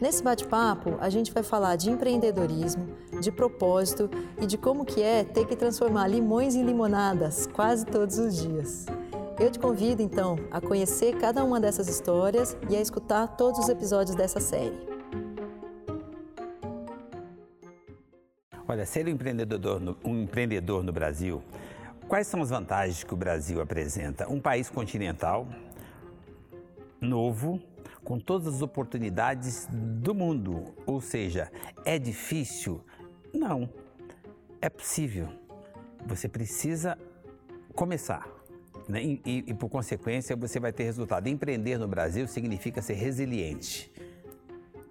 Nesse bate-papo, a gente vai falar de empreendedorismo, de propósito e de como que é ter que transformar limões em limonadas quase todos os dias. Eu te convido então a conhecer cada uma dessas histórias e a escutar todos os episódios dessa série. Olha, ser um empreendedor, no, um empreendedor no Brasil, quais são as vantagens que o Brasil apresenta? Um país continental, novo, com todas as oportunidades do mundo. Ou seja, é difícil? Não, é possível. Você precisa começar. Né? E, e, e, por consequência, você vai ter resultado. Empreender no Brasil significa ser resiliente.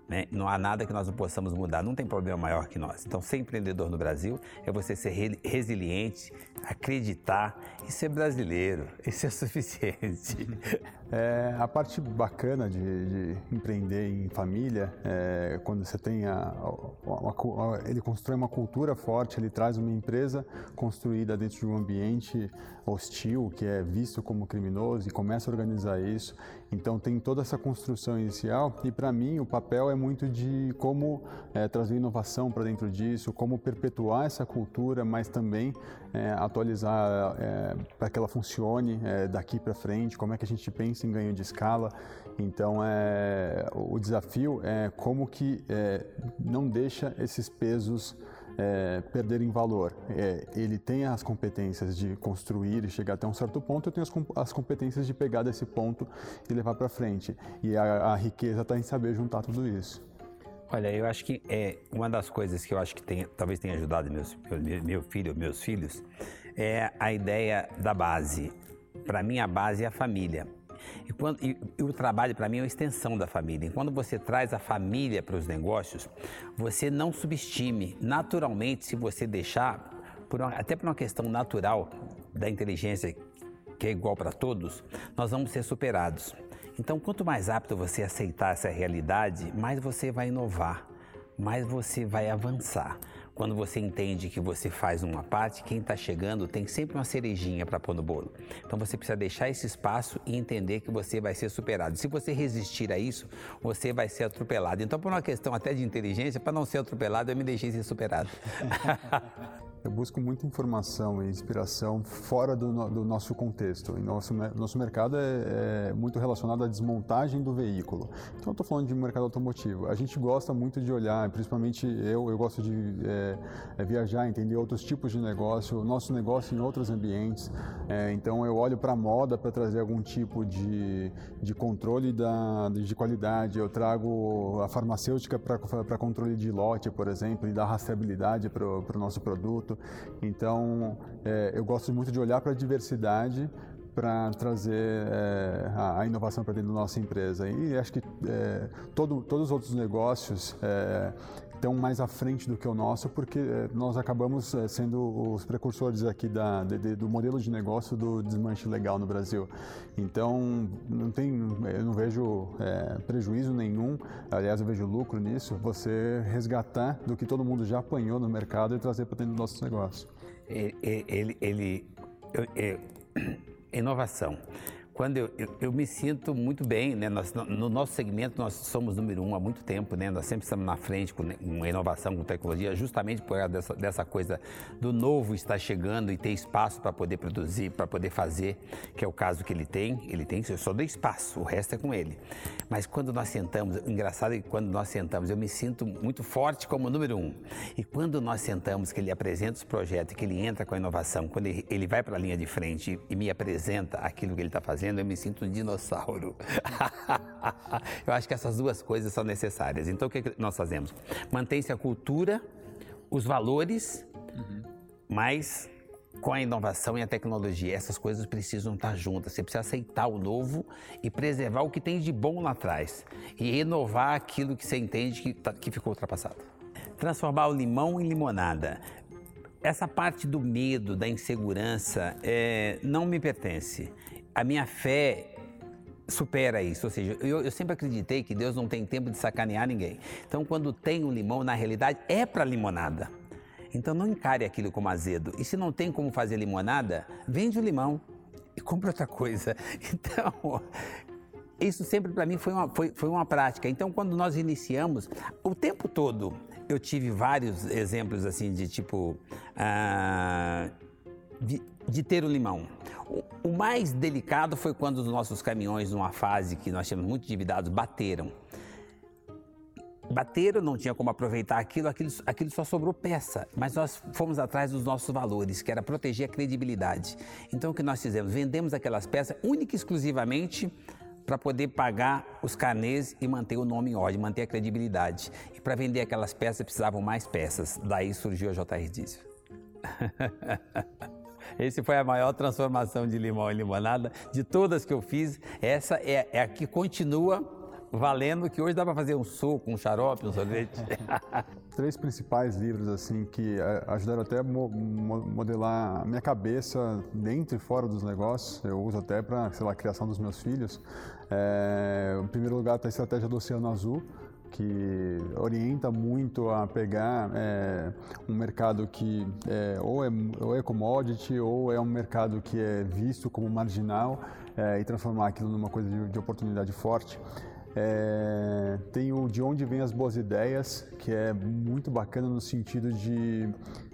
Né? Não há nada que nós não possamos mudar, não tem problema maior que nós. Então, ser empreendedor no Brasil é você ser re resiliente, acreditar e ser brasileiro. Isso é suficiente. É, a parte bacana de, de empreender em família é quando você tem a, a, a, ele constrói uma cultura forte, ele traz uma empresa construída dentro de um ambiente hostil que é visto como criminoso e começa a organizar isso. Então tem toda essa construção inicial e para mim o papel é muito de como é, trazer inovação para dentro disso, como perpetuar essa cultura, mas também é, atualizar é, para que ela funcione é, daqui para frente, como é que a gente pensa em ganho de escala. Então, é, o desafio é como que é, não deixa esses pesos é, perderem valor. É, ele tem as competências de construir e chegar até um certo ponto, eu tenho as, as competências de pegar desse ponto e levar para frente. E a, a riqueza está em saber juntar tudo isso. Olha, eu acho que é uma das coisas que eu acho que tem, talvez tenha ajudado meus, meu, filho, meus filhos, é a ideia da base. Para mim, a base é a família. E, quando, e, e o trabalho, para mim, é uma extensão da família. E quando você traz a família para os negócios, você não subestime. Naturalmente, se você deixar, por uma, até por uma questão natural da inteligência, que é igual para todos, nós vamos ser superados. Então, quanto mais rápido você aceitar essa realidade, mais você vai inovar, mais você vai avançar. Quando você entende que você faz uma parte, quem está chegando tem sempre uma cerejinha para pôr no bolo. Então você precisa deixar esse espaço e entender que você vai ser superado. Se você resistir a isso, você vai ser atropelado. Então, por uma questão até de inteligência, para não ser atropelado, eu me deixei ser superado. Eu busco muita informação e inspiração fora do, do nosso contexto. E nosso, nosso mercado é, é, muito relacionado à desmontagem do veículo. Então, eu estou falando de mercado automotivo. A gente gosta muito de olhar, principalmente eu, eu gosto de é, é, viajar, entender outros tipos de negócio, nosso negócio em outros ambientes. É, então, eu olho para a moda para trazer algum tipo de, de controle da, de qualidade. Eu trago a farmacêutica para controle de lote, por exemplo, e dar rastreabilidade para o nosso produto produto. Então, é, eu gosto muito de olhar para a diversidade para trazer é, a, inovação para dentro da nossa empresa. E acho que é, todo, todos os outros negócios é, estão mais à frente do que o nosso, porque é, nós acabamos é, sendo os precursores aqui da, de, do modelo de negócio do desmanche legal no Brasil. Então, não tem, eu não vejo é, prejuízo nenhum, aliás, eu vejo lucro nisso, você resgatar do que todo mundo já apanhou no mercado e trazer para dentro do nosso negócio. Ele, ele, ele, ele inovação. Quando eu, eu, eu, me sinto muito bem, né? Nós, no nosso segmento nós somos número um há muito tempo, né? Nós sempre estamos na frente com, com inovação, com tecnologia, justamente por causa dessa, dessa coisa do novo estar chegando e ter espaço para poder produzir, para poder fazer, que é o caso que ele tem. Ele tem, eu só dou espaço, o resto é com ele. Mas quando nós sentamos, engraçado é que quando nós sentamos, eu me sinto muito forte como número um. E quando nós sentamos, que ele apresenta os projetos, que ele entra com a inovação, quando ele, ele vai para a linha de frente e, e me apresenta aquilo que ele está fazendo fazendo, eu me sinto um dinossauro. eu acho que essas duas coisas são necessárias. Então, o que nós fazemos? Mantém-se a cultura, os valores, uhum. mas com a inovação e a tecnologia. Essas coisas precisam estar juntas. Você precisa aceitar o novo e preservar o que tem de bom lá atrás. E renovar aquilo que você entende que, tá, que ficou ultrapassado. Transformar o limão em limonada. Essa parte do medo, da insegurança, é, não me pertence. A minha fé supera isso. Ou seja, eu, eu, sempre acreditei que Deus não tem tempo de sacanear ninguém. Então, quando tem um limão, na realidade, é para limonada. Então não encare aquilo como azedo. E se não tem como fazer limonada, vende o limão e compra outra coisa. Então, isso sempre para mim foi uma, foi, foi uma prática. Então, quando nós iniciamos, o tempo todo eu tive vários exemplos assim de tipo. Ah, de, ter o limão. O, o mais delicado foi quando os nossos caminhões, numa fase que nós tínhamos muito endividados, bateram bateram, não tinha como aproveitar aquilo, aquilo, aquilo só sobrou peça. Mas nós fomos atrás dos nossos valores, que era proteger a credibilidade. Então o que nós fizemos? Vendemos aquelas peças única e exclusivamente para poder pagar os carnês e manter o nome em ordem, manter a credibilidade. E para vender aquelas peças precisavam mais peças. Daí surgiu a JR Diesel. Esse foi a maior transformação de limão em limonada de todas que eu fiz. Essa é, é a que continua valendo que hoje dá para fazer um suco, um xarope, um sorvete. Três principais livros assim que é, ajudaram até a modelar a minha cabeça dentro e fora dos negócios. Eu uso até para, sei lá, a criação dos meus filhos. É, em primeiro lugar, está a estratégia do Oceano Azul que orienta muito a pegar é, um mercado que é, ou, é, ou é commodity ou é um mercado que é visto como marginal é, e transformar aquilo numa coisa de, de oportunidade forte. É, tem o De Onde Vêm as Boas Ideias, que é muito bacana no sentido de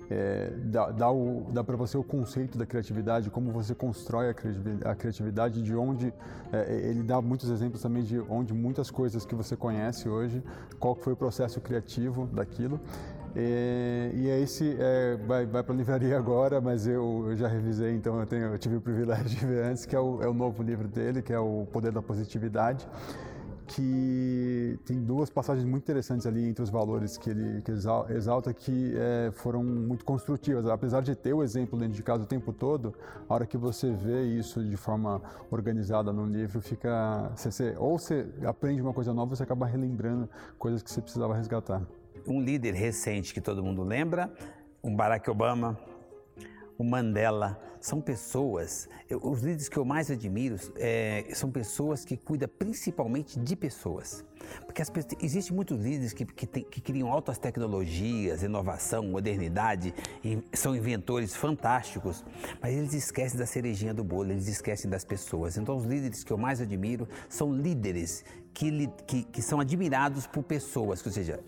é, dar, dar, para você o conceito da criatividade, como você constrói a criatividade, de onde é, ele dá muitos exemplos também de onde muitas coisas que você conhece hoje, qual foi o processo criativo daquilo. E, e esse é, vai, vai para a livraria agora, mas eu, eu, já revisei, então eu, tenho, eu tive o privilégio de ver antes, que é o, é o novo livro dele, que é o Poder da Positividade que tem duas passagens muito interessantes ali entre os valores que ele que exalta que é, foram muito construtivas. Apesar de ter o exemplo dentro de casa o tempo todo, a hora que você vê isso de forma organizada no livro, fica você, ou você aprende uma coisa nova, você acaba relembrando coisas que você precisava resgatar. Um líder recente que todo mundo lembra, um Barack Obama, o Mandela, são pessoas, eu, os líderes que eu mais admiro é, são pessoas que cuidam principalmente de pessoas. Porque as, existem muitos líderes que, que, tem, que, criam altas tecnologias, inovação, modernidade, são inventores fantásticos, mas eles esquecem da cerejinha do bolo, eles esquecem das pessoas. Então, os líderes que eu mais admiro são líderes que, que, que são admirados por pessoas, ou seja,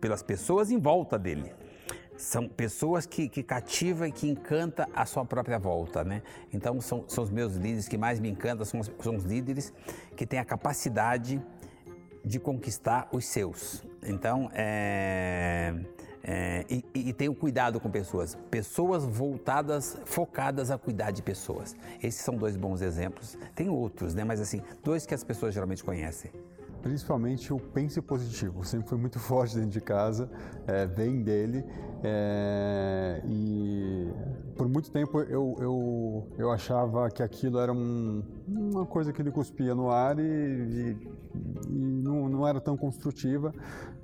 pelas pessoas em volta dele são pessoas que, que cativam e que encanta a sua própria volta, né? Então são, são os meus líderes que mais me encantam, são, são os líderes que têm a capacidade de conquistar os seus. Então, é, é, e, e tem o cuidado com pessoas, pessoas voltadas, focadas a cuidar de pessoas. Esses são dois bons exemplos. Tem outros, né? Mas assim, dois que as pessoas geralmente conhecem principalmente o pense positivo. Sempre foi muito forte dentro de casa, é, vem dele. É, e por muito tempo eu, eu, eu achava que aquilo era um, uma coisa que ele cuspia no ar e, e, e não, não era tão construtiva,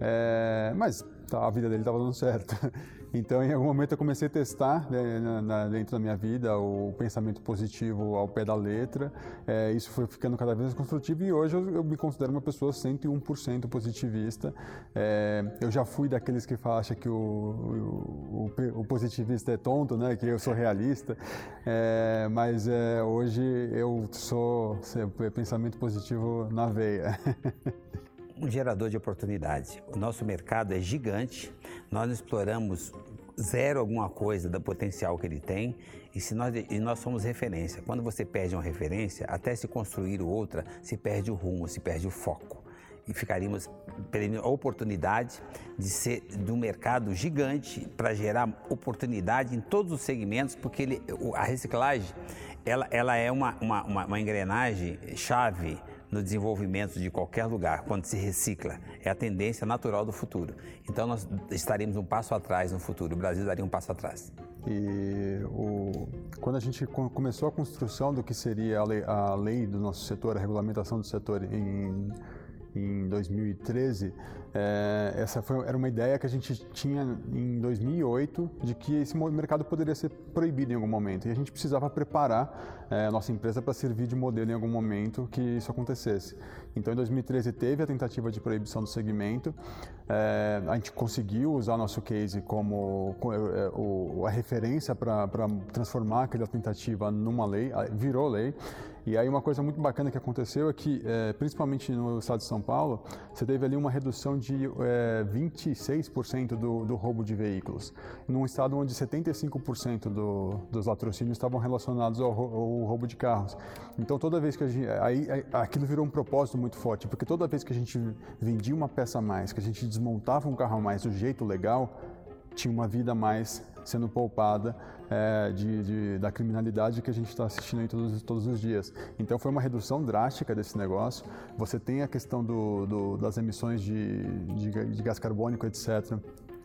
é, mas tá, a vida dele estava dando certo. Então, em algum momento, eu comecei a testar né, na, na, dentro da minha vida o pensamento positivo ao pé da letra. É, isso foi ficando cada vez mais construtivo e hoje eu, eu me considero uma pessoa 101% positivista. É, eu já fui daqueles que acham que o, o, o, o, positivista é tonto, né, que eu sou realista, é, mas é, hoje eu sou pensamento positivo na veia. um gerador de oportunidade. O nosso mercado é gigante, nós exploramos zero alguma coisa do potencial que ele tem e, se nós, e nós somos referência. Quando você perde uma referência, até se construir outra, se perde o rumo, se perde o foco. E ficaríamos perdendo a oportunidade de ser de um mercado gigante para gerar oportunidade em todos os segmentos, porque ele, a reciclagem ela, ela é uma, uma, uma engrenagem chave no desenvolvimento de qualquer lugar, quando se recicla. É a tendência natural do futuro. Então nós estaremos um passo atrás no futuro, o Brasil daria um passo atrás. E o, quando a gente começou a construção do que seria a lei, a lei do nosso setor, a regulamentação do setor em em 2013, é, essa foi, era uma ideia que a gente tinha em 2008 de que esse mercado poderia ser proibido em algum momento e a gente precisava preparar é, a nossa empresa para servir de modelo em algum momento que isso acontecesse. Então, em 2013 teve a tentativa de proibição do segmento, é, a gente conseguiu usar nosso case como, a referência para transformar aquela tentativa numa lei, virou lei. E aí uma coisa muito bacana que aconteceu é que, é, principalmente no estado de São Paulo, você teve ali uma redução de é, 26% do, do roubo de veículos, num estado onde 75% do, dos latrocínios estavam relacionados ao, ao, roubo de carros. Então toda vez que a gente, aí, aquilo virou um propósito muito forte, porque toda vez que a gente vendia uma peça a mais, que a gente desmontava um carro a mais do jeito legal, tinha uma vida mais sendo poupada é, de, de, da criminalidade que a gente está assistindo aí todos, todos os dias. Então foi uma redução drástica desse negócio. Você tem a questão do, do, das emissões de, de, de gás carbônico, etc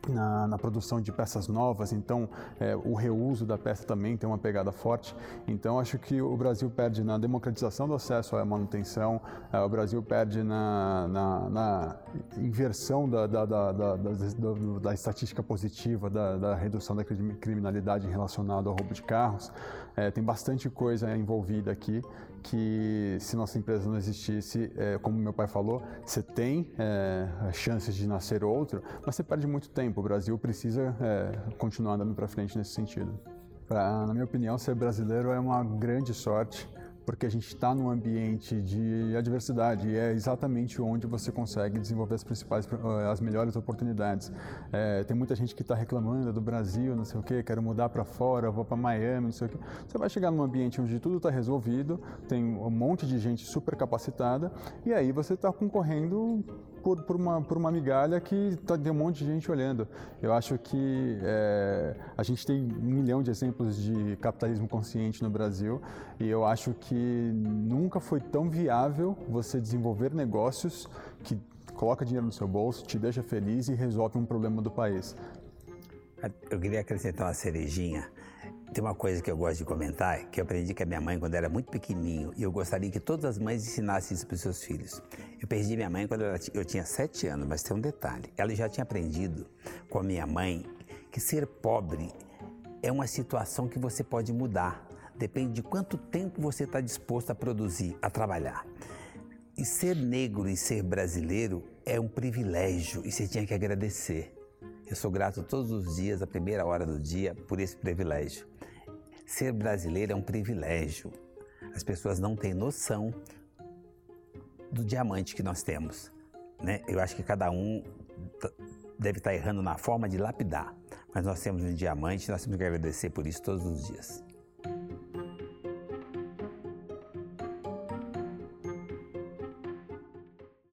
na, na, produção de peças novas, então é, o reuso da peça também tem uma pegada forte. Então acho que o Brasil perde na democratização do acesso à manutenção, é, o Brasil perde na, na, na inversão da, da, da, da, estatística positiva da, redução da criminalidade relacionada ao roubo de carros. É, tem bastante coisa envolvida aqui que se nossa empresa não existisse, é, como meu pai falou, você tem é, chances de nascer outro, mas você perde muito tempo. O Brasil precisa é, continuar andando para frente nesse sentido. Pra, na minha opinião, ser brasileiro é uma grande sorte porque a gente está num ambiente de adversidade e é exatamente onde você consegue desenvolver as principais, eh, as melhores oportunidades. É, tem muita gente que está reclamando do Brasil, não sei o que, quero mudar para fora, vou para Miami, não sei o que. Você vai chegar num ambiente onde tudo está resolvido, tem um monte de gente super capacitada e aí você está concorrendo por, por, uma, por uma migalha que tá, tem um monte de gente olhando. Eu acho que é, a gente tem um milhão de exemplos de capitalismo consciente no Brasil e eu acho que nunca foi tão viável você desenvolver negócios que coloca dinheiro no seu bolso, te deixa feliz e resolve um problema do país. Eu queria acrescentar uma cerejinha. Tem uma coisa que eu gosto de comentar, que eu aprendi com a minha mãe quando era muito pequenininho, e eu gostaria que todas as mães ensinassem isso para os seus filhos. Eu perdi minha mãe quando eu tinha sete anos, mas tem um detalhe. Ela já tinha aprendido com a minha mãe que ser pobre é uma situação que você pode mudar. Depende de quanto tempo você está disposto a produzir, a trabalhar. E ser negro e ser brasileiro é um privilégio e você tinha que agradecer. Eu sou grato todos os dias, a primeira hora do dia, por esse privilégio. Ser brasileiro é um privilégio. As pessoas não têm noção do diamante que nós temos. Né? Eu acho que cada um deve estar errando na forma de lapidar, mas nós temos um diamante e nós temos que agradecer por isso todos os dias.